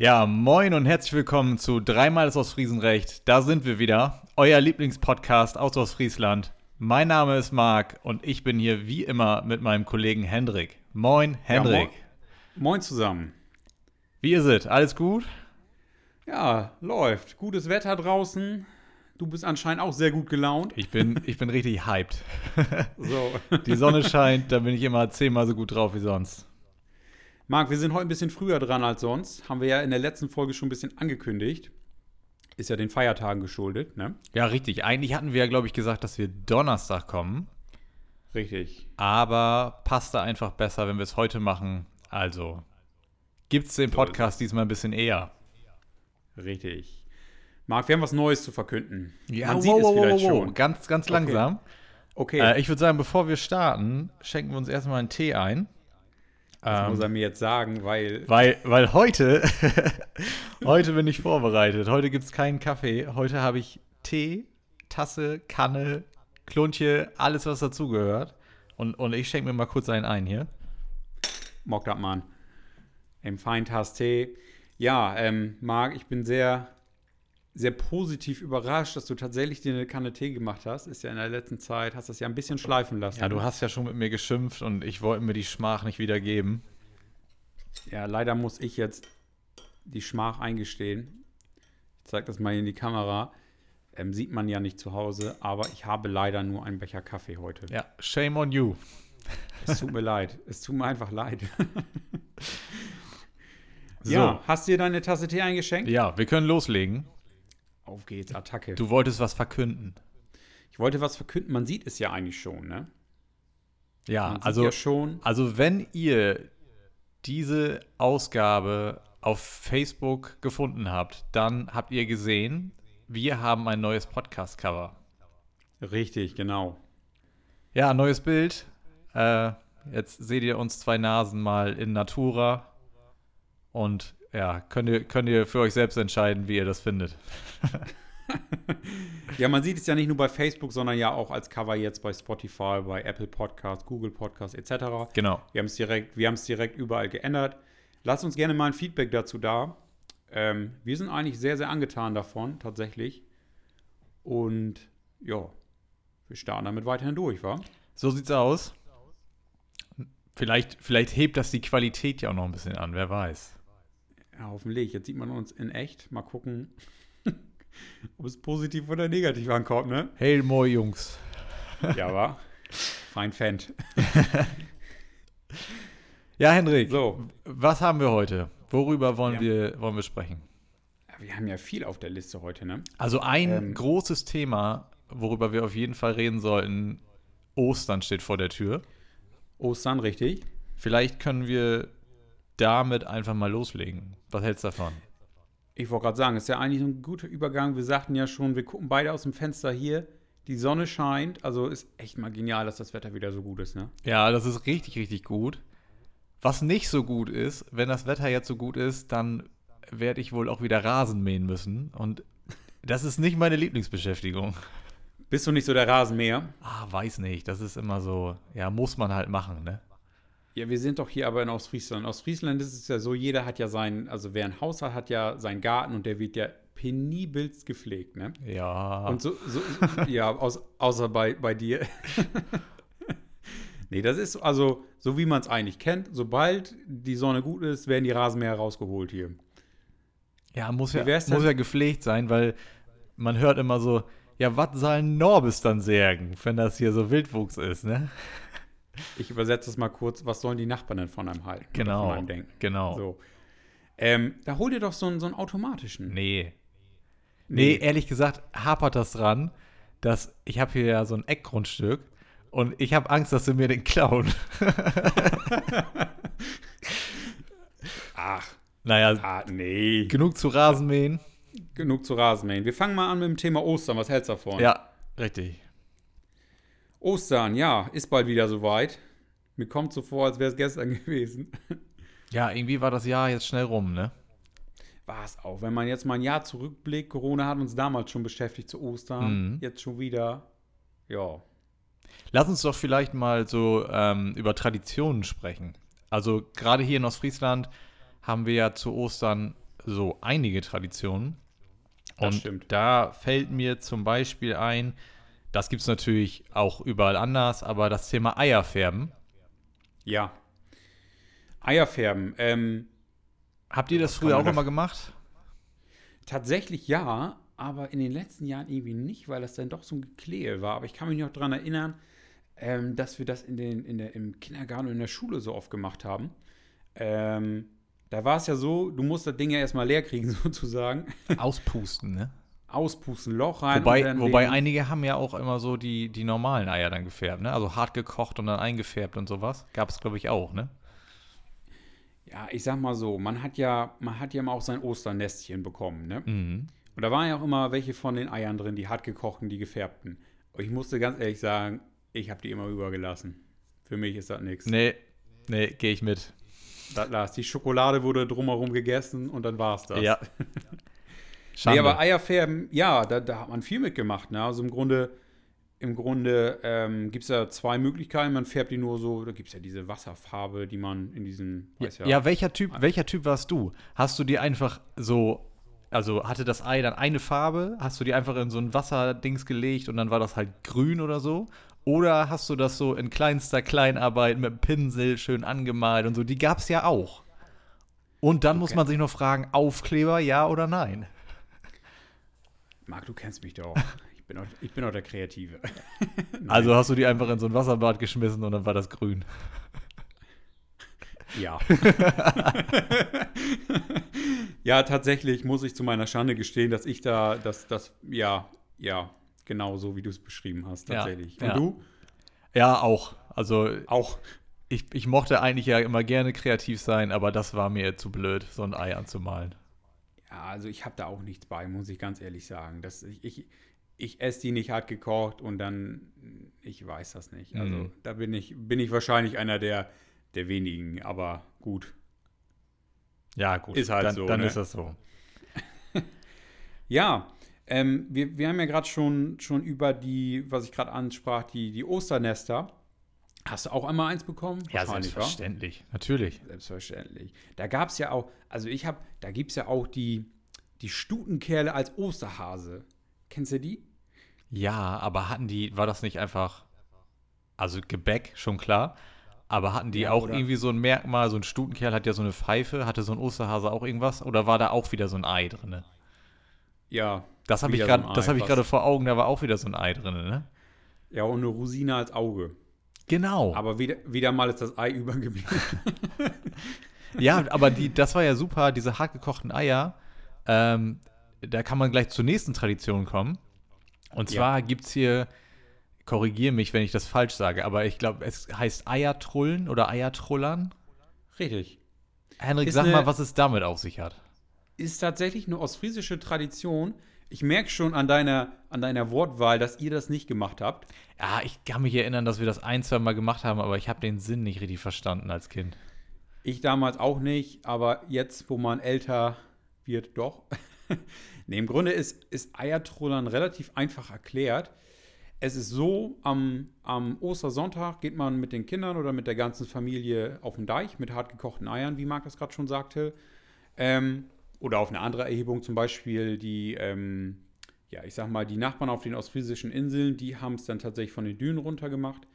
Ja, moin und herzlich willkommen zu Dreimal ist aus Friesenrecht. Da sind wir wieder, euer Lieblingspodcast aus Ostfriesland. Mein Name ist Marc und ich bin hier wie immer mit meinem Kollegen Hendrik. Moin, Hendrik. Ja, moin. moin zusammen. Wie ist es? Alles gut? Ja, läuft. Gutes Wetter draußen. Du bist anscheinend auch sehr gut gelaunt. Ich bin, ich bin richtig hyped. so. Die Sonne scheint, da bin ich immer zehnmal so gut drauf wie sonst. Marc, wir sind heute ein bisschen früher dran als sonst. Haben wir ja in der letzten Folge schon ein bisschen angekündigt. Ist ja den Feiertagen geschuldet, ne? Ja, richtig. Eigentlich hatten wir ja, glaube ich, gesagt, dass wir Donnerstag kommen. Richtig. Aber passt da einfach besser, wenn wir es heute machen. Also, gibt es den Podcast diesmal ein bisschen eher. Richtig. Marc, wir haben was Neues zu verkünden. Ja, Man wow, sieht wow, es vielleicht wow, schon. Ganz, ganz langsam. Okay. okay. Äh, ich würde sagen, bevor wir starten, schenken wir uns erstmal einen Tee ein. Das ähm, muss er mir jetzt sagen, weil. Weil, weil heute, heute bin ich vorbereitet. Heute gibt es keinen Kaffee. Heute habe ich Tee, Tasse, Kanne, Kluntje, alles, was dazugehört. Und, und ich schenke mir mal kurz einen ein hier. Mock das, Mann. Im Feintass Tee. Ja, ähm, Marc, ich bin sehr sehr positiv überrascht, dass du tatsächlich dir eine Kanne Tee gemacht hast. Ist ja in der letzten Zeit, hast das ja ein bisschen schleifen lassen. Ja, du hast ja schon mit mir geschimpft und ich wollte mir die Schmach nicht wiedergeben. Ja, leider muss ich jetzt die Schmach eingestehen. Ich zeige das mal in die Kamera. Ähm, sieht man ja nicht zu Hause, aber ich habe leider nur einen Becher Kaffee heute. Ja, shame on you. Es tut mir leid. Es tut mir einfach leid. so. Ja, hast du dir deine Tasse Tee eingeschenkt? Ja, wir können loslegen. Auf geht's, Attacke. Du wolltest was verkünden. Ich wollte was verkünden. Man sieht es ja eigentlich schon, ne? Ja, also, ja schon. also wenn ihr diese Ausgabe auf Facebook gefunden habt, dann habt ihr gesehen, wir haben ein neues Podcast-Cover. Richtig, genau. Ja, neues Bild. Äh, jetzt seht ihr uns zwei Nasen mal in Natura. Und ja, könnt ihr, könnt ihr für euch selbst entscheiden, wie ihr das findet. ja, man sieht es ja nicht nur bei Facebook, sondern ja auch als Cover jetzt bei Spotify, bei Apple Podcasts, Google Podcasts etc. Genau. Wir haben es direkt, direkt überall geändert. Lasst uns gerne mal ein Feedback dazu da. Ähm, wir sind eigentlich sehr, sehr angetan davon, tatsächlich. Und ja, wir starten damit weiterhin durch, wa? So sieht's aus. Vielleicht, vielleicht hebt das die Qualität ja auch noch ein bisschen an, wer weiß. Ja, hoffentlich. Jetzt sieht man uns in echt. Mal gucken, ob es positiv oder negativ ankommt, ne? Hail more Jungs. ja, war. Fein Fan. ja, Hendrik. So. Was haben wir heute? Worüber wollen, ja. wir, wollen wir sprechen? Wir haben ja viel auf der Liste heute, ne? Also ein ähm, großes Thema, worüber wir auf jeden Fall reden sollten, Ostern steht vor der Tür. Ostern, richtig. Vielleicht können wir damit einfach mal loslegen. Was hältst du davon? Ich wollte gerade sagen, es ist ja eigentlich ein guter Übergang. Wir sagten ja schon, wir gucken beide aus dem Fenster hier. Die Sonne scheint. Also ist echt mal genial, dass das Wetter wieder so gut ist, ne? Ja, das ist richtig, richtig gut. Was nicht so gut ist, wenn das Wetter jetzt so gut ist, dann werde ich wohl auch wieder Rasen mähen müssen. Und das ist nicht meine Lieblingsbeschäftigung. Bist du nicht so der Rasenmäher? Ah, weiß nicht. Das ist immer so, ja, muss man halt machen, ne? Ja, wir sind doch hier aber in Ostfriesland. In Ostfriesland ist es ja so, jeder hat ja sein, also wer ein Haus hat, hat ja seinen Garten und der wird ja penibelst gepflegt, ne? Ja. Und so, so ja, aus, außer bei, bei dir. nee, das ist also so, wie man es eigentlich kennt. Sobald die Sonne gut ist, werden die Rasenmäher rausgeholt hier. Ja, muss ja, muss ja gepflegt sein, weil man hört immer so, ja, was soll Norbis dann sägen, wenn das hier so Wildwuchs ist, ne? Ich übersetze es mal kurz. Was sollen die Nachbarn denn von einem halten? Genau. Von einem denken? Genau. So. Ähm, da hol dir doch so einen, so einen automatischen. Nee. nee. Nee, ehrlich gesagt hapert das dran, dass ich habe hier ja so ein Eckgrundstück und ich habe Angst, dass sie mir den klauen. Ach. Naja, ah, nee. genug zu Rasenmähen. Genug zu Rasenmähen. Wir fangen mal an mit dem Thema Ostern. Was hältst du davon? Ja, richtig. Ostern, ja, ist bald wieder soweit. Mir kommt so vor, als wäre es gestern gewesen. Ja, irgendwie war das Jahr jetzt schnell rum, ne? War es auch. Wenn man jetzt mal ein Jahr zurückblickt, Corona hat uns damals schon beschäftigt zu Ostern. Mhm. Jetzt schon wieder. Ja. Lass uns doch vielleicht mal so ähm, über Traditionen sprechen. Also gerade hier in Ostfriesland haben wir ja zu Ostern so einige Traditionen. Das Und stimmt. da fällt mir zum Beispiel ein, das gibt es natürlich auch überall anders, aber das Thema Eierfärben. Ja. Eierfärben. Ähm, Habt ihr das früher auch immer gemacht? tatsächlich ja, aber in den letzten Jahren irgendwie nicht, weil das dann doch so ein Geklehe war. Aber ich kann mich noch daran erinnern, ähm, dass wir das in den, in der, im Kindergarten und in der Schule so oft gemacht haben. Ähm, da war es ja so, du musst das Ding ja erstmal leer kriegen, sozusagen. Auspusten, ne? Auspusten, Loch rein. und Wobei, dann wobei einige haben ja auch immer so die, die normalen Eier dann gefärbt, ne? Also hart gekocht und dann eingefärbt und sowas. Gab es, glaube ich, auch, ne? Ja, ich sag mal so, man hat ja, man hat ja mal auch sein Osternestchen bekommen, ne? Mhm. Und da waren ja auch immer welche von den Eiern drin, die hart gekochten, die gefärbten. Und ich musste ganz ehrlich sagen, ich habe die immer übergelassen. Für mich ist das nichts. Nee, nee, gehe ich mit. Das las. Die Schokolade wurde drumherum gegessen und dann war's das. Ja. Nee, Schande. aber Eierfärben, ja, da, da hat man viel mitgemacht. Ne? Also im Grunde, im Grunde ähm, gibt es ja zwei Möglichkeiten. Man färbt die nur so, da gibt es ja diese Wasserfarbe, die man in diesen, Ja, weiß ja, welcher Typ, welcher Typ warst du? Hast du dir einfach so, also hatte das Ei dann eine Farbe? Hast du die einfach in so ein Wasserdings gelegt und dann war das halt grün oder so? Oder hast du das so in kleinster Kleinarbeit mit dem Pinsel schön angemalt und so? Die gab es ja auch. Und dann muss Okay. man sich noch fragen, Aufkleber, ja oder nein? Marc, du kennst mich doch. Ich bin auch, ich bin auch der Kreative. Also hast du die einfach in so ein Wasserbad geschmissen und dann war das grün. Ja. ja, tatsächlich muss ich zu meiner Schande gestehen, dass ich da, dass das, ja, ja, genau so, wie du es beschrieben hast, Ja, tatsächlich. Und ja. du? Ja, auch. Also Auch. ich, ich mochte eigentlich ja immer gerne kreativ sein, aber das war mir zu blöd, so ein Ei anzumalen. Ja, also ich habe da auch nichts bei, muss ich ganz ehrlich sagen. Das, ich, ich, ich esse die nicht hart gekocht und dann, ich weiß das nicht. Also Mhm. da bin ich, bin ich wahrscheinlich einer der, der wenigen, aber gut. Ja, gut. Ist halt dann, so, Dann ne? ist das so. Ja, ähm, wir, wir haben ja gerade schon, schon über die, was ich gerade ansprach, die, die Osternester. Hast du auch einmal eins bekommen? Ja, selbstverständlich. Natürlich. Selbstverständlich. Da gab es ja auch, also ich habe, da gibt es ja auch die, die Stutenkerle als Osterhase. Kennst du die? Ja, aber hatten die, war das nicht einfach, also Gebäck, schon klar, aber hatten die Ja, auch oder- irgendwie so ein Merkmal, so ein Stutenkerl hat ja so eine Pfeife, hatte so ein Osterhase auch irgendwas oder war da auch wieder so ein Ei drin? Ja. Das habe ich gerade, so ich gerade vor Augen, da war auch wieder so ein Ei drin, ne? Ja, und eine Rosine als Auge. Genau. Aber wieder, wieder mal ist das Ei übergeblieben. Ja, aber die, das war ja super, diese hartgekochten Eier. Ähm, da kann man gleich zur nächsten Tradition kommen. Und Ja. zwar gibt es hier, korrigiere mich, wenn ich das falsch sage, aber ich glaube, es heißt Eiertrullen oder Eiertrullern. Richtig. Henrik, Ist sag eine- mal, was es damit auf sich hat. Ist tatsächlich eine ostfriesische Tradition. Ich merke schon an deiner, an deiner Wortwahl, dass ihr das nicht gemacht habt. Ja, ich kann mich erinnern, dass wir das ein, zwei Mal gemacht haben, aber ich habe den Sinn nicht richtig verstanden als Kind. Ich damals auch nicht, aber jetzt, wo man älter wird, doch. nee, im Grunde ist, ist Eiertrollern relativ einfach erklärt. Es ist so, am, am Ostersonntag geht man mit den Kindern oder mit der ganzen Familie auf den Deich mit hart gekochten Eiern, wie Marc das gerade schon sagte. Ähm, oder auf eine andere Erhebung, zum Beispiel die, ähm, ja, ich sag mal, die Nachbarn auf den ostfriesischen Inseln, die haben es dann tatsächlich von den Dünen runter gemacht.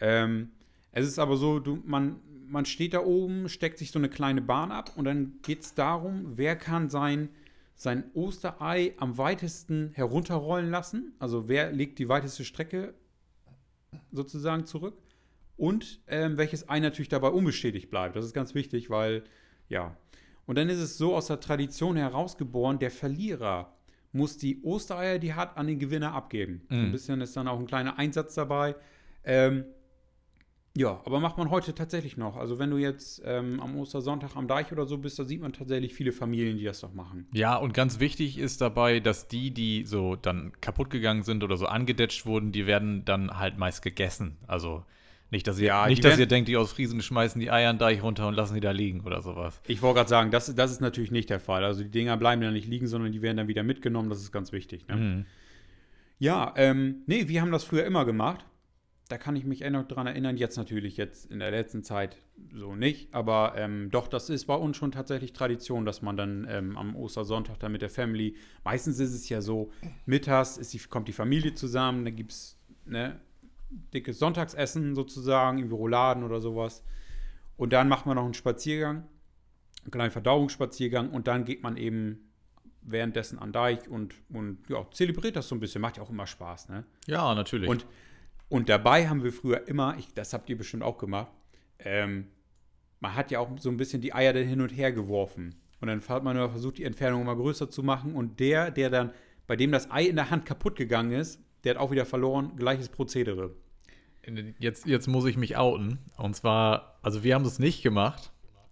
Ähm, es ist aber so, du, man, man steht da oben, steckt sich so eine kleine Bahn ab und dann geht es darum, wer kann sein, sein Osterei am weitesten herunterrollen lassen. Also wer legt die weiteste Strecke sozusagen zurück. Und ähm, welches Ei natürlich dabei unbestätigt bleibt. Das ist ganz wichtig, weil, ja. Und dann ist es so aus der Tradition herausgeboren, der Verlierer muss die Ostereier, die er hat, an den Gewinner abgeben. So ein Mhm. bisschen ist dann auch ein kleiner Einsatz dabei. Ähm, ja, aber macht man heute tatsächlich noch. Also wenn du jetzt ähm, am Ostersonntag am Deich oder so bist, da sieht man tatsächlich viele Familien, die das doch machen. Ja, und ganz wichtig ist dabei, dass die, die so dann kaputt gegangen sind oder so angedetscht wurden, die werden dann halt meist gegessen. Also nicht, dass ihr, Ja, nicht, dass werden- ihr denkt, die aus Friesen schmeißen die Eier in den Deich runter und lassen die da liegen oder sowas. Ich wollte gerade sagen, das, das ist natürlich nicht der Fall. Also die Dinger bleiben dann nicht liegen, sondern die werden dann wieder mitgenommen. Das ist ganz wichtig. Ne? Mhm. Ja, ähm, nee, wir haben das früher immer gemacht. da kann ich mich noch dran erinnern. Jetzt natürlich, jetzt in der letzten Zeit so nicht. Aber ähm, doch, das ist bei uns schon tatsächlich Tradition, dass man dann ähm, am Ostersonntag dann mit der Family, meistens ist es ja so, mittags die, kommt die Familie zusammen, dann gibt es ne, dickes Sonntagsessen sozusagen, irgendwie Rouladen oder sowas. Und dann macht man noch einen Spaziergang, einen kleinen Verdauungsspaziergang und dann geht man eben währenddessen an Deich und, und ja, zelebriert das so ein bisschen. Macht ja auch immer Spaß, ne? Ja, natürlich. Und, und dabei haben wir früher immer, ich, das habt ihr bestimmt auch gemacht, ähm, man hat ja auch so ein bisschen die Eier dann hin und her geworfen. Und dann hat man nur versucht, die Entfernung immer größer zu machen. Und der, der dann, bei dem das Ei in der Hand kaputt gegangen ist, der hat auch wieder verloren. Gleiches Prozedere. Jetzt, jetzt muss ich mich outen. Und zwar, also wir haben das nicht gemacht.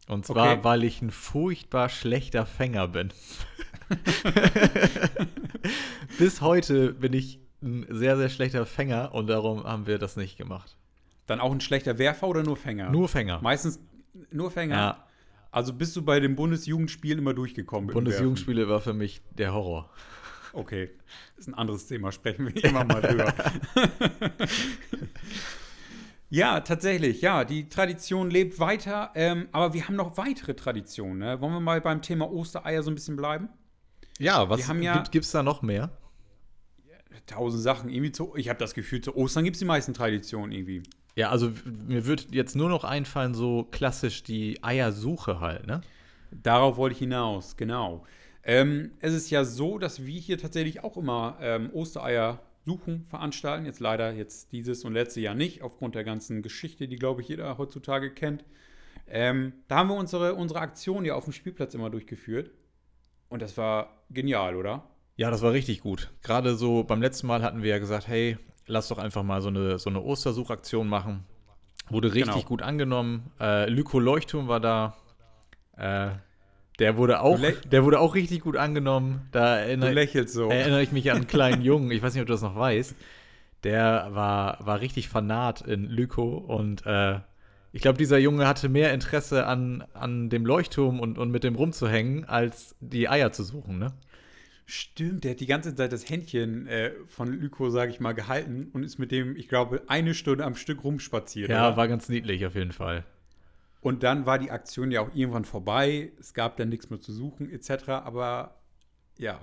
Und zwar, Okay. weil ich ein furchtbar schlechter Fänger bin. Bis heute bin ich ein sehr, sehr schlechter Fänger und darum haben wir das nicht gemacht. Dann auch ein schlechter Werfer oder nur Fänger? Nur Fänger. Meistens nur Fänger. Ja, Also bist du bei den Bundesjugendspielen immer durchgekommen? Bundesjugendspiele war für mich der Horror. Okay, ist ein anderes Thema, sprechen wir immer mal drüber. ja, tatsächlich, ja, die Tradition lebt weiter, ähm, aber wir haben noch weitere Traditionen. Ne? Wollen wir mal beim Thema Ostereier so ein bisschen bleiben? Ja, was ja- gibt es da noch mehr? Tausend Sachen. Irgendwie zu, ich habe das Gefühl, zu Ostern gibt es die meisten Traditionen irgendwie. Ja, also mir wird jetzt nur noch einfallen, so klassisch die Eiersuche halt, ne? Darauf wollte ich hinaus, genau. Ähm, es ist ja so, dass wir hier tatsächlich auch immer ähm, Ostereier suchen, veranstalten. Jetzt leider jetzt dieses und letzte Jahr nicht, aufgrund der ganzen Geschichte, die, glaube ich, jeder heutzutage kennt. Ähm, da haben wir unsere, unsere Aktion ja auf dem Spielplatz immer durchgeführt. Und das war genial, oder? Ja, das war richtig gut. Gerade so beim letzten Mal hatten wir ja gesagt, hey, lass doch einfach mal so eine, so eine Ostersuchaktion machen. Wurde richtig Genau. gut angenommen. Äh, Lyko Leuchtturm war da. Äh, der wurde auch, der wurde auch richtig gut angenommen. Da Du erinnere, lächelst so. erinnere ich mich an einen kleinen Jungen, ich weiß nicht, ob du das noch weißt. Der war, war richtig fanat in Lyko und äh, ich glaube, dieser Junge hatte mehr Interesse an, an dem Leuchtturm und, und mit dem rumzuhängen, als die Eier zu suchen, ne? Stimmt, der hat die ganze Zeit das Händchen äh, von Lyko, sage ich mal, gehalten und ist mit dem, ich glaube, eine Stunde am Stück rumspaziert. Ja, oder? war ganz niedlich auf jeden Fall. Und dann war die Aktion ja auch irgendwann vorbei. Es gab dann nichts mehr zu suchen, etc. Aber ja,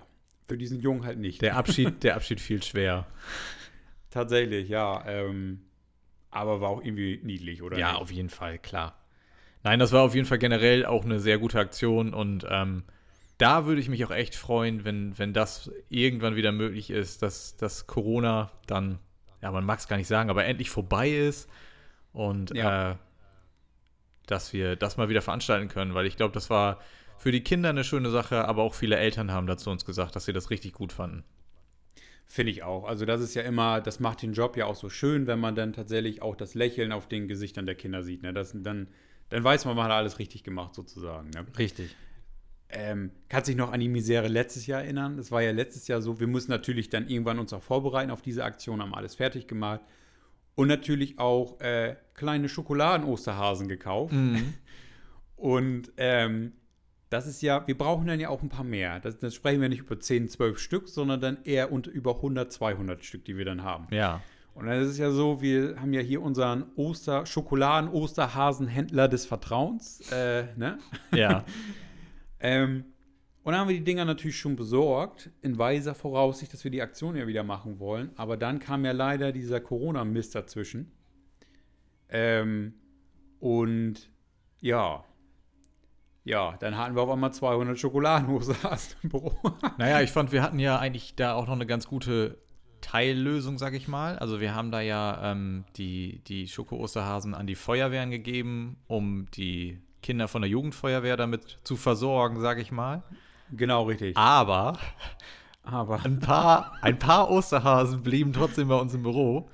für diesen Jungen halt nicht. Der Abschied, der Abschied fiel schwer. Tatsächlich, ja. Ähm, aber war auch irgendwie niedlich, oder? Ja, nicht? auf jeden Fall, klar. Nein, das war auf jeden Fall generell auch eine sehr gute Aktion und ähm, da würde ich mich auch echt freuen, wenn, wenn das irgendwann wieder möglich ist, dass, dass Corona dann, ja, man mag es gar nicht sagen, aber endlich vorbei ist und Ja. äh, dass wir das mal wieder veranstalten können, weil ich glaube, das war für die Kinder eine schöne Sache, aber auch viele Eltern haben dazu uns gesagt, dass sie das richtig gut fanden. Finde ich auch. Also das ist ja immer, das macht den Job ja auch so schön, wenn man dann tatsächlich auch das Lächeln auf den Gesichtern der Kinder sieht. Ne? Das, dann, dann weiß man, man hat alles richtig gemacht, sozusagen. Ne? Richtig. Ähm, kannst dich noch an die Misere letztes Jahr erinnern? Das war ja letztes Jahr so. Wir mussten natürlich dann irgendwann uns auch vorbereiten auf diese Aktion, haben alles fertig gemacht. Und natürlich auch äh, kleine Schokoladen-Osterhasen gekauft. Mhm. Und ähm, das ist ja, wir brauchen dann ja auch ein paar mehr. Das, das sprechen wir nicht über 10, 12 Stück, sondern dann eher unter, über 100, 200 Stück, die wir dann haben. Ja. Und dann ist es ja so, wir haben ja hier unseren Oster, Schokoladen-Osterhasen-Händler des Vertrauens. Äh, ne? Ja. Ähm, und dann haben wir die Dinger natürlich schon besorgt, in weiser Voraussicht, dass wir die Aktion ja wieder machen wollen. Aber dann kam ja leider dieser Corona-Mist dazwischen. Ähm, und ja. Ja, dann hatten wir auf einmal 200 Schokoladenhosen im Büro. Naja, ich fand, wir hatten ja eigentlich da auch noch eine ganz gute Teillösung, sag ich mal. Also wir haben da ja ähm, die, die Schoko-Osterhasen an die Feuerwehren gegeben, um die Kinder von der Jugendfeuerwehr damit zu versorgen, sag ich mal. Genau, richtig. Aber Aber ein paar, ein paar Osterhasen blieben trotzdem bei uns im Büro.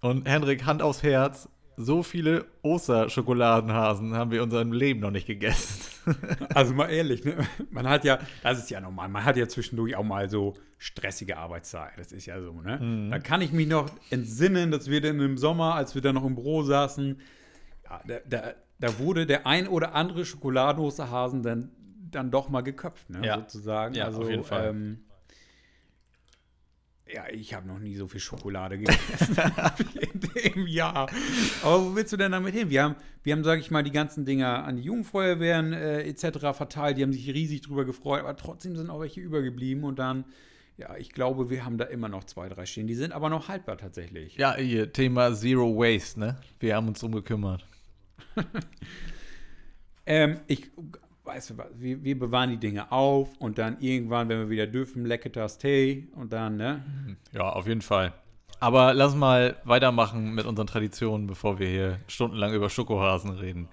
Und Henrik, Hand aufs Herz, so viele Osterschokoladenhasen haben wir in unserem Leben noch nicht gegessen. Also mal ehrlich, ne? man hat ja, das ist ja normal, man hat ja zwischendurch auch mal so stressige Arbeitstage, das ist ja so, ne? Da kann ich mich noch entsinnen, dass wir dann im Sommer, als wir dann noch im Büro saßen, ja, da, da, da wurde der ein oder andere Schokoladenhosterhasen dann, dann doch mal geköpft, ne? Ja. sozusagen. Ja, also, auf jeden Fall. Ähm, Ja, ich habe noch nie so viel Schokolade gegessen in dem Jahr. Aber wo willst du denn damit hin? Wir haben, wir haben sage ich mal, die ganzen Dinger an die Jugendfeuerwehren äh, etc. verteilt. Die haben sich riesig drüber gefreut, aber trotzdem sind auch welche übergeblieben. Und dann, ja, ich glaube, wir haben da immer noch zwei, drei stehen. Die sind aber noch haltbar tatsächlich. Ja, hier, Thema Zero Waste, ne? Wir haben uns drum gekümmert. ähm, ich, weißt du was, wir, wir, bewahren die Dinge auf und dann irgendwann, wenn wir wieder dürfen, lecket das Tee und dann, ne? Ja, auf jeden Fall. Aber lass mal weitermachen mit unseren Traditionen, bevor wir hier stundenlang über Schokohasen reden.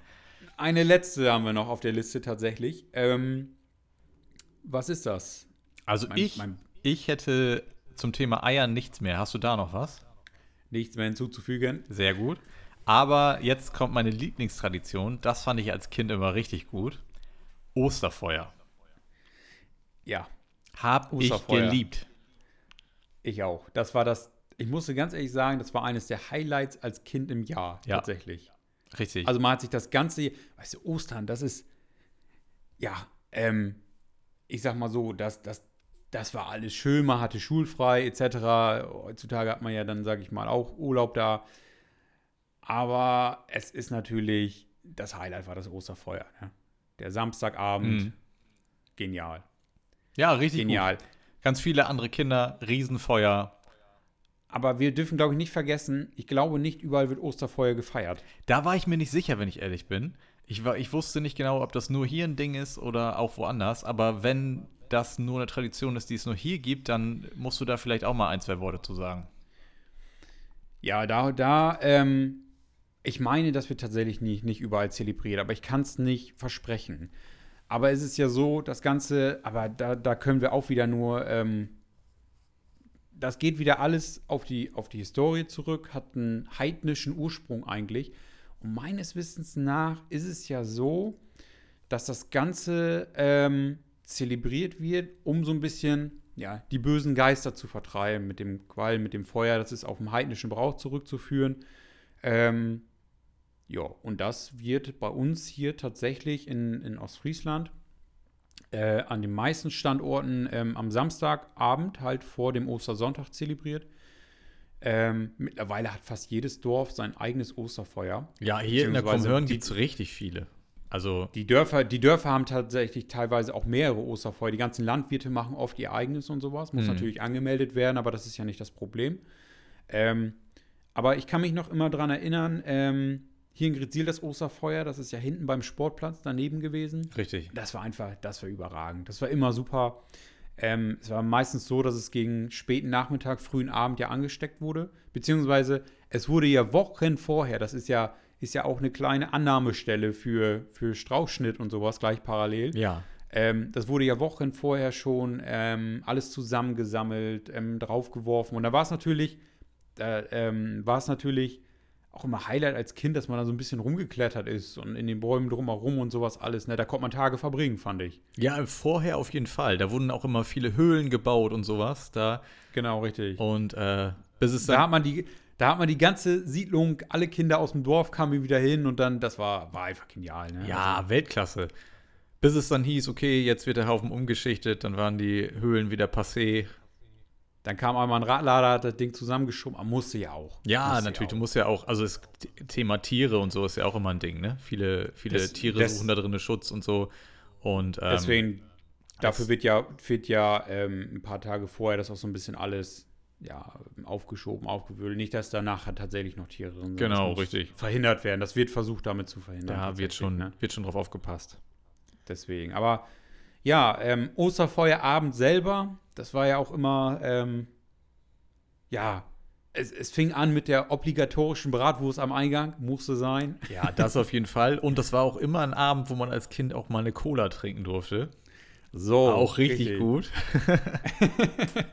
Eine letzte haben wir noch auf der Liste tatsächlich. Ähm, was ist das? Also mein, ich, mein ich hätte zum Thema Eier nichts mehr. Hast du da noch was? Nichts mehr hinzuzufügen. Sehr gut. Aber jetzt kommt meine Lieblingstradition. Das fand ich als Kind immer richtig gut. Osterfeuer. Ja. Hab Osterfeuer. ich geliebt. Ich auch. Das war das, ich musste ganz ehrlich sagen, das war eines der Highlights als Kind im Jahr. Ja. Tatsächlich. Richtig. Also man hat sich das ganze, weißt du, Ostern, das ist, ja, ähm, ich sag mal so, das, das, das war alles schön, man hatte schulfrei etc. Heutzutage hat man ja dann, sag ich mal, auch Urlaub da. Aber es ist natürlich, das Highlight war das Osterfeuer. Ne? Der Samstagabend, mhm. genial. Ja, richtig genial. Gut. Ganz viele andere Kinder, Riesenfeuer. Aber wir dürfen, glaube ich, nicht vergessen, ich glaube, nicht überall wird Osterfeuer gefeiert. Da war ich mir nicht sicher, wenn ich ehrlich bin. Ich, war, ich wusste nicht genau, ob das nur hier ein Ding ist oder auch woanders. Aber wenn das nur eine Tradition ist, die es nur hier gibt, dann musst du da vielleicht auch mal ein, zwei Worte zu sagen. Ja, da, da, ähm, ich meine, das wird tatsächlich nicht, nicht überall zelebriert, aber ich kann es nicht versprechen. Aber es ist ja so, das Ganze, aber da, da können wir auch wieder nur, ähm, das geht wieder alles auf die, auf die Historie zurück, hat einen heidnischen Ursprung eigentlich. Und meines Wissens nach ist es ja so, dass das Ganze ähm, zelebriert wird, um so ein bisschen ja, die bösen Geister zu vertreiben mit dem Qualm, mit dem Feuer. Das ist auf den heidnischen Brauch zurückzuführen. Ähm, ja, und das wird bei uns hier tatsächlich in, in Ostfriesland äh, an den meisten Standorten ähm, am Samstagabend halt vor dem Ostersonntag zelebriert. Ähm, mittlerweile hat fast jedes Dorf sein eigenes Osterfeuer. Ja, hier in der Kommune gibt es richtig viele. Also die Dörfer, die Dörfer haben tatsächlich teilweise auch mehrere Osterfeuer. Die ganzen Landwirte machen oft ihr eigenes und sowas. Muss mhm. natürlich angemeldet werden, aber das ist ja nicht das Problem. Ähm, aber ich kann mich noch immer daran erinnern, ähm, hier in Gritzil das Osterfeuer, das ist ja hinten beim Sportplatz daneben gewesen. Richtig. Das war einfach, das war überragend. Das war immer super. Ähm, es war meistens so, dass es gegen späten Nachmittag, frühen Abend ja angesteckt wurde. Beziehungsweise es wurde ja Wochen vorher, das ist ja, ist ja auch eine kleine Annahmestelle für, für Strauchschnitt und sowas gleich parallel. Ja. Ähm, das wurde ja Wochen vorher schon ähm, alles zusammengesammelt, ähm, draufgeworfen. Und da war es natürlich, da ähm, war es natürlich auch immer Highlight als Kind, dass man da so ein bisschen rumgeklettert ist und in den Bäumen drumherum und sowas alles. Ne? Da konnte man Tage verbringen, fand ich. Ja, vorher auf jeden Fall. Da wurden auch immer viele Höhlen gebaut und sowas. Da. Genau, richtig. Und äh, bis es. Da hat man die. Da hat man die ganze Siedlung, alle Kinder aus dem Dorf kamen wieder hin und dann, das war, war einfach genial. Ne? Ja, also, Weltklasse. Bis es dann hieß, okay, jetzt wird der Haufen umgeschichtet, dann waren die Höhlen wieder passé dann kam einmal ein Radlader, hat das Ding zusammengeschoben. Man musste ja auch. Ja, musste natürlich. Ja du musst ja auch, also das Thema Tiere und so ist ja auch immer ein Ding, ne? Viele, viele das, Tiere das, suchen da drin Schutz und so. Und, ähm, deswegen, dafür wird ja, wird ja ähm, ein paar Tage vorher das auch so ein bisschen alles ja, aufgeschoben, aufgewühlt. Nicht, dass danach tatsächlich noch Tiere drin sind. Genau, richtig. Verhindert werden. Das wird versucht, damit zu verhindern. Da wird schon, ne? wird schon drauf aufgepasst. Deswegen. Aber ja, ähm, Osterfeuerabend selber das war ja auch immer, ähm, ja, es, es, fing an mit der obligatorischen Bratwurst am Eingang, musste sein. Ja, das auf jeden Fall. Und das war auch immer ein Abend, wo man als Kind auch mal eine Cola trinken durfte. So. Auch richtig, richtig. gut.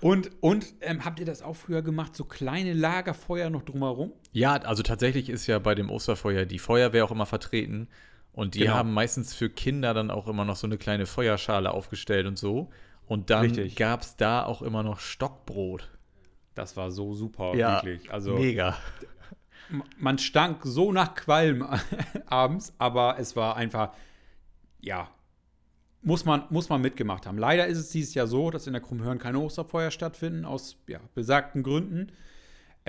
und und ähm, habt ihr das auch früher gemacht, so kleine Lagerfeuer noch drumherum? Ja, also tatsächlich ist ja bei dem Osterfeuer die Feuerwehr auch immer vertreten. Und die genau. haben meistens für Kinder dann auch immer noch so eine kleine Feuerschale aufgestellt und so. Und dann gab es da auch immer noch Stockbrot. Das war so super, ja, wirklich. Also, mega. Man stank so nach Qualm abends, aber es war einfach, ja, muss man, muss man mitgemacht haben. Leider ist es dieses Jahr so, dass in der Krummhörn keine Osterfeuer stattfinden, aus ja, besagten Gründen.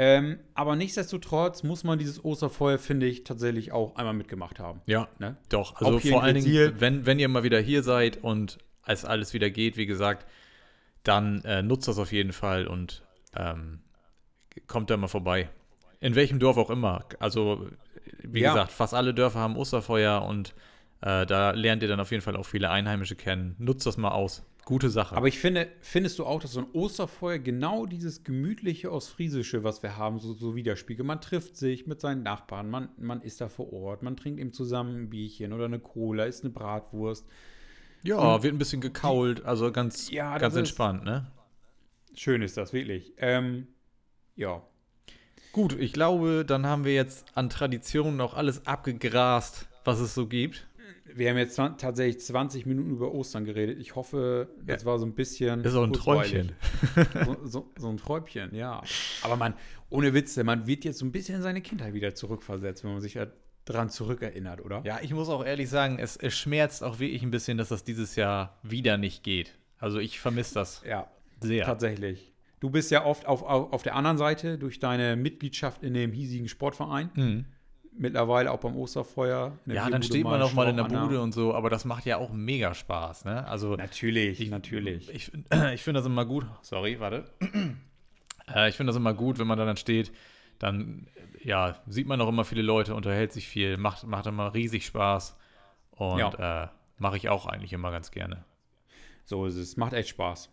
Ähm, aber nichtsdestotrotz muss man dieses Osterfeuer, finde ich, tatsächlich auch einmal mitgemacht haben. Ja, Ne? doch. Also vor allen. Dingen, wenn, wenn ihr mal wieder hier seid und als alles wieder geht, wie gesagt, dann äh, nutzt das auf jeden Fall und ähm, kommt da mal vorbei. In welchem Dorf auch immer. Also, wie Ja. gesagt, fast alle Dörfer haben Osterfeuer und äh, da lernt ihr dann auf jeden Fall auch viele Einheimische kennen. Nutzt das mal aus. Gute Sache. Aber ich finde, findest du auch, dass so ein Osterfeuer genau dieses gemütliche Ostfriesische, was wir haben, so, so widerspiegelt? Man trifft sich mit seinen Nachbarn, man, man ist da vor Ort, man trinkt eben zusammen ein Bierchen oder eine Cola, isst eine Bratwurst. ja, wird ein bisschen gekault, also ganz, Ja, ganz entspannt, ne? Schön ist das, wirklich. Ähm, ja. Gut, ich glaube, dann haben wir jetzt an Traditionen auch alles abgegrast, was es so gibt. Wir haben jetzt tatsächlich 20 Minuten über Ostern geredet. Ich hoffe, das war so ein bisschen. Das ist auch ein. Träumchen. So, so, so ein Träumchen, ja. Aber man, ohne Witze, man wird jetzt so ein bisschen in seine Kindheit wieder zurückversetzt, wenn man sich ja dran zurückerinnert, oder? Ja, ich muss auch ehrlich sagen, es, es schmerzt auch wirklich ein bisschen, dass das dieses Jahr wieder nicht geht. Also ich vermisse das Ja, sehr. tatsächlich. Du bist ja oft auf, auf, auf der anderen Seite durch deine Mitgliedschaft in dem hiesigen Sportverein. Mhm. Mittlerweile auch beim Osterfeuer. Ja, dann Bierbude steht man auch mal in der Bude und so, aber das macht ja auch mega Spaß, ne? Also Natürlich, natürlich. ich, ich finde das immer gut. Sorry, warte. äh, ich finde das immer gut, wenn man da dann steht, dann ja, sieht man auch immer viele Leute, unterhält sich viel, macht, macht immer riesig Spaß. Und äh, mache ich auch eigentlich immer ganz gerne. So ist es. Macht echt Spaß.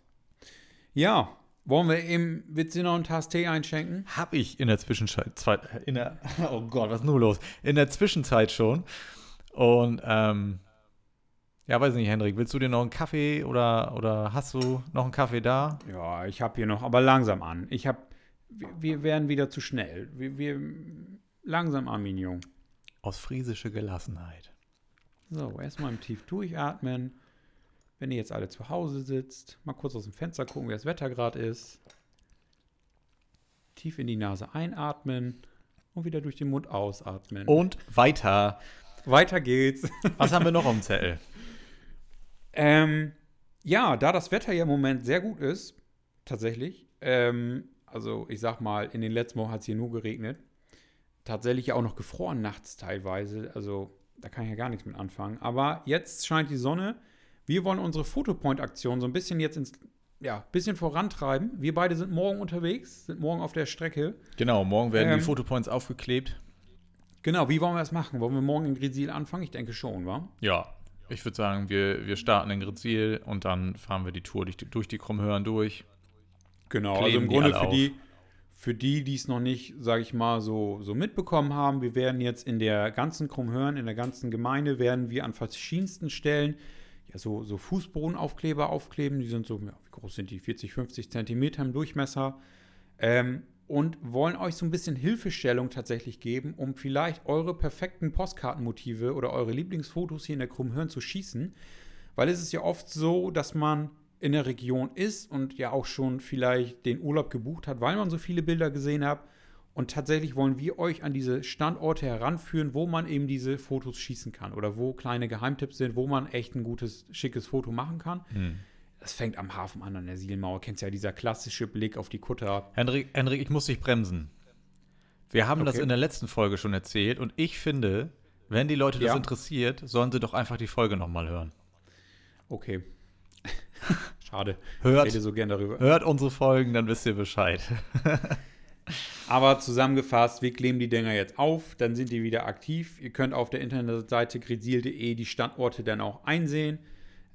Ja, wollen wir eben, willst du noch einen Tass Tee einschenken? Hab ich in der Zwischenzeit, zwei, in der, oh Gott, was ist nun los? In der Zwischenzeit schon. Und, ähm, ja, weiß nicht, Hendrik, willst du dir noch einen Kaffee oder, oder hast du noch einen Kaffee da? Ja, ich habe hier noch, aber langsam an. Ich habe, wir, wir werden wieder zu schnell. Wir, wir langsam an, Mignon. Aus friesische Gelassenheit. So, erstmal im Tief durchatmen. Wenn ihr jetzt alle zu Hause sitzt, mal kurz aus dem Fenster gucken, wie das Wetter gerade ist. Tief in die Nase einatmen und wieder durch den Mund ausatmen. Und weiter. Weiter geht's. Was haben wir noch dem Zettel? Ähm, ja, da das Wetter ja im Moment sehr gut ist, tatsächlich, ähm, also ich sag mal, in den letzten Wochen hat es hier nur geregnet, tatsächlich ja auch noch gefroren nachts teilweise, also da kann ich ja gar nichts mit anfangen, aber jetzt scheint die Sonne. Wir wollen unsere Fotopoint-Aktion so ein bisschen jetzt ins, ja, bisschen vorantreiben. Wir beide sind morgen unterwegs, sind morgen auf der Strecke. Genau, morgen werden Ähm, die Fotopoints aufgeklebt. Genau, wie wollen wir das machen? Wollen wir morgen in Grisil anfangen? Ich denke schon, wa? Ja, ich würde sagen, wir, wir starten in Grenzil und dann fahren wir die Tour durch die, durch die Krummhören durch. Genau, kleben also im Grunde für auf. die, für die, die es noch nicht, sage ich mal, so, so mitbekommen haben, wir werden jetzt in der ganzen Krummhörn, in der ganzen Gemeinde, werden wir an verschiedensten Stellen ja, so, so Fußbodenaufkleber aufkleben. Die sind so, ja, wie groß sind die? 40, 50 Zentimeter im Durchmesser. Ähm, und wollen euch so ein bisschen Hilfestellung tatsächlich geben, um vielleicht eure perfekten Postkartenmotive oder eure Lieblingsfotos hier in der Krummhörn zu schießen. Weil es ist ja oft so, dass man in der Region ist und ja auch schon vielleicht den Urlaub gebucht hat, weil man so viele Bilder gesehen hat. Und tatsächlich wollen wir euch an diese Standorte heranführen, wo man eben diese Fotos schießen kann oder wo kleine Geheimtipps sind, wo man echt ein gutes, schickes Foto machen kann. Das fängt am Hafen an, an der Sielmauer. Kennst ja dieser klassische Blick auf die Kutter. Hendrik, Hendrik, ich muss dich bremsen. Wir haben das Okay. in der letzten Folge schon erzählt und ich finde, wenn die Leute das Ja. interessiert, sollen sie doch einfach die Folge nochmal hören. Okay. Schade. Ich Hört, rede so gern darüber. hört unsere Folgen, dann wisst ihr Bescheid. Aber zusammengefasst, wir kleben die Dinger jetzt auf, dann sind die wieder aktiv. Ihr könnt auf der Internetseite grisil.de die Standorte dann auch einsehen.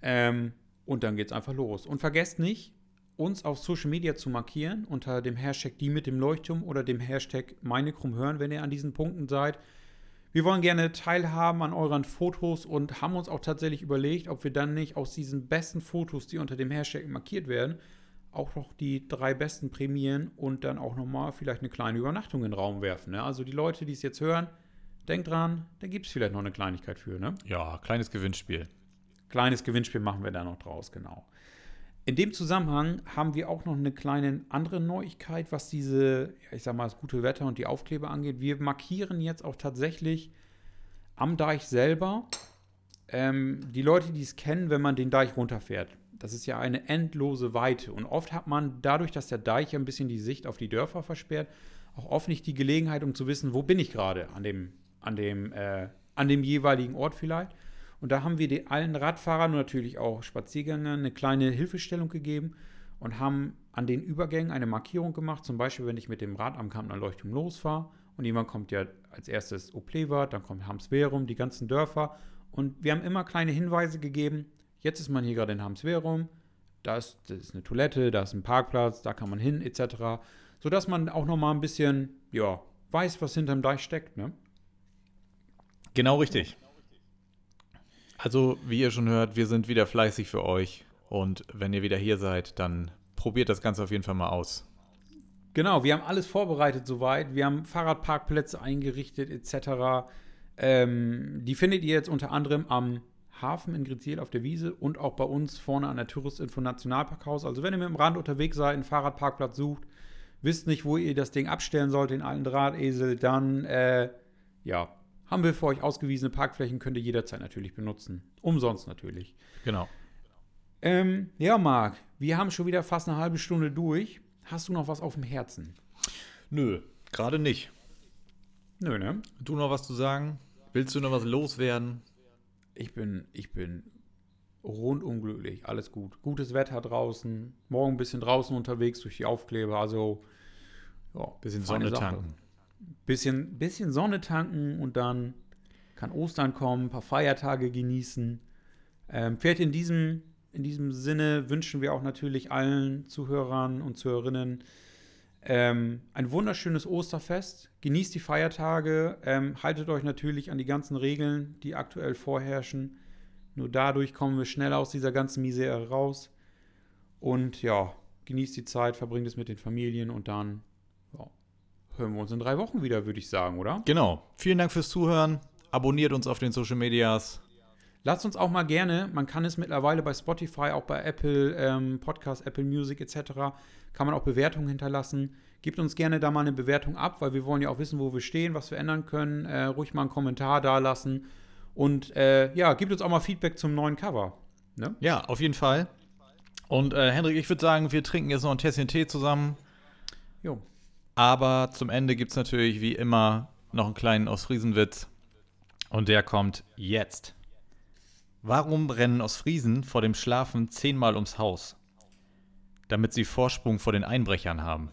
Ähm, und dann geht's einfach los. Und vergesst nicht, uns auf Social Media zu markieren unter dem Hashtag die mit dem Leuchtturm oder dem Hashtag meine Krumm hören, wenn ihr an diesen Punkten seid. Wir wollen gerne teilhaben an euren Fotos und haben uns auch tatsächlich überlegt, ob wir dann nicht aus diesen besten Fotos, die unter dem Hashtag markiert werden, auch noch die drei besten prämieren und dann auch nochmal vielleicht eine kleine Übernachtung in den Raum werfen. Ne? Also die Leute, die es jetzt hören, denkt dran, da gibt es vielleicht noch eine Kleinigkeit für. Ne? Ja, kleines Gewinnspiel. Kleines Gewinnspiel machen wir da noch draus, genau. In dem Zusammenhang haben wir auch noch eine kleine andere Neuigkeit, was diese, ich sag mal, das gute Wetter und die Aufkleber angeht. Wir markieren jetzt auch tatsächlich am Deich selber ähm, die Leute, die es kennen, wenn man den Deich runterfährt. Das ist ja eine endlose Weite. Und oft hat man dadurch, dass der Deich ein bisschen die Sicht auf die Dörfer versperrt, auch oft nicht die Gelegenheit, um zu wissen, wo bin ich gerade an dem, an, dem, äh, an dem jeweiligen Ort vielleicht. Und da haben wir den, allen Radfahrern und natürlich auch Spaziergängern eine kleine Hilfestellung gegeben und haben an den Übergängen eine Markierung gemacht. Zum Beispiel, wenn ich mit dem Rad am Kampner Leuchtturm losfahre und jemand kommt ja als erstes Oplewart, dann kommt Hamsverum, die ganzen Dörfer. Und wir haben immer kleine Hinweise gegeben. Jetzt ist man hier gerade in Hamsverum, da ist, das ist eine Toilette, da ist ein Parkplatz, da kann man hin, etc. Sodass man auch nochmal ein bisschen, ja, weiß, was hinterm Deich steckt, ne? Genau richtig. Also, wie ihr schon hört, wir sind wieder fleißig für euch. Und wenn ihr wieder hier seid, dann probiert das Ganze auf jeden Fall mal aus. Genau, wir haben alles vorbereitet soweit. Wir haben Fahrradparkplätze eingerichtet etc. Ähm, die findet ihr jetzt unter anderem am Hafen in Griziel auf der Wiese und auch bei uns vorne an der Touristinfo Nationalparkhaus. Also wenn ihr mit dem Rand unterwegs seid, einen Fahrradparkplatz sucht, wisst nicht, wo ihr das Ding abstellen sollt, den alten Drahtesel, dann äh, ja, haben wir für euch ausgewiesene Parkflächen, könnt ihr jederzeit natürlich benutzen. Umsonst natürlich. Genau. Ähm, ja, Marc, wir haben schon wieder fast eine halbe Stunde durch. Hast du noch was auf dem Herzen? Nö, gerade nicht. Nö, ne? Du noch was zu sagen? Willst du noch was loswerden? Ich bin, ich bin rundum glücklich. Alles gut. Gutes Wetter draußen. Morgen ein bisschen draußen unterwegs durch die Aufkleber. Also, ja. Bisschen Sonne Sache. tanken. Bisschen, bisschen Sonne tanken und dann kann Ostern kommen, ein paar Feiertage genießen. Ähm, fährt in diesem in diesem Sinne wünschen wir auch natürlich allen Zuhörern und Zuhörerinnen ähm, ein wunderschönes Osterfest. Genießt die Feiertage, ähm, haltet euch natürlich an die ganzen Regeln, die aktuell vorherrschen. Nur dadurch kommen wir schnell aus dieser ganzen Misere raus. Und ja, genießt die Zeit, verbringt es mit den Familien und dann ja, hören wir uns in drei Wochen wieder, würde ich sagen, oder? Genau. Vielen Dank fürs Zuhören. Abonniert uns auf den Social Medias. Lasst uns auch mal gerne, man kann es mittlerweile bei Spotify, auch bei Apple ähm, Podcast, Apple Music etc., kann man auch Bewertungen hinterlassen. Gebt uns gerne da mal eine Bewertung ab, weil wir wollen ja auch wissen, wo wir stehen, was wir ändern können. Äh, ruhig mal einen Kommentar da lassen. Und äh, ja, gebt uns auch mal Feedback zum neuen Cover. Ne? Ja, auf jeden Fall. Und äh, Hendrik, ich würde sagen, wir trinken jetzt noch ein Tässchen Tee zusammen. Jo. Aber zum Ende gibt es natürlich wie immer noch einen kleinen Ostfriesenwitz. Und der kommt jetzt. Warum rennen Ostfriesen vor dem Schlafen zehnmal ums Haus? Damit sie Vorsprung vor den Einbrechern haben.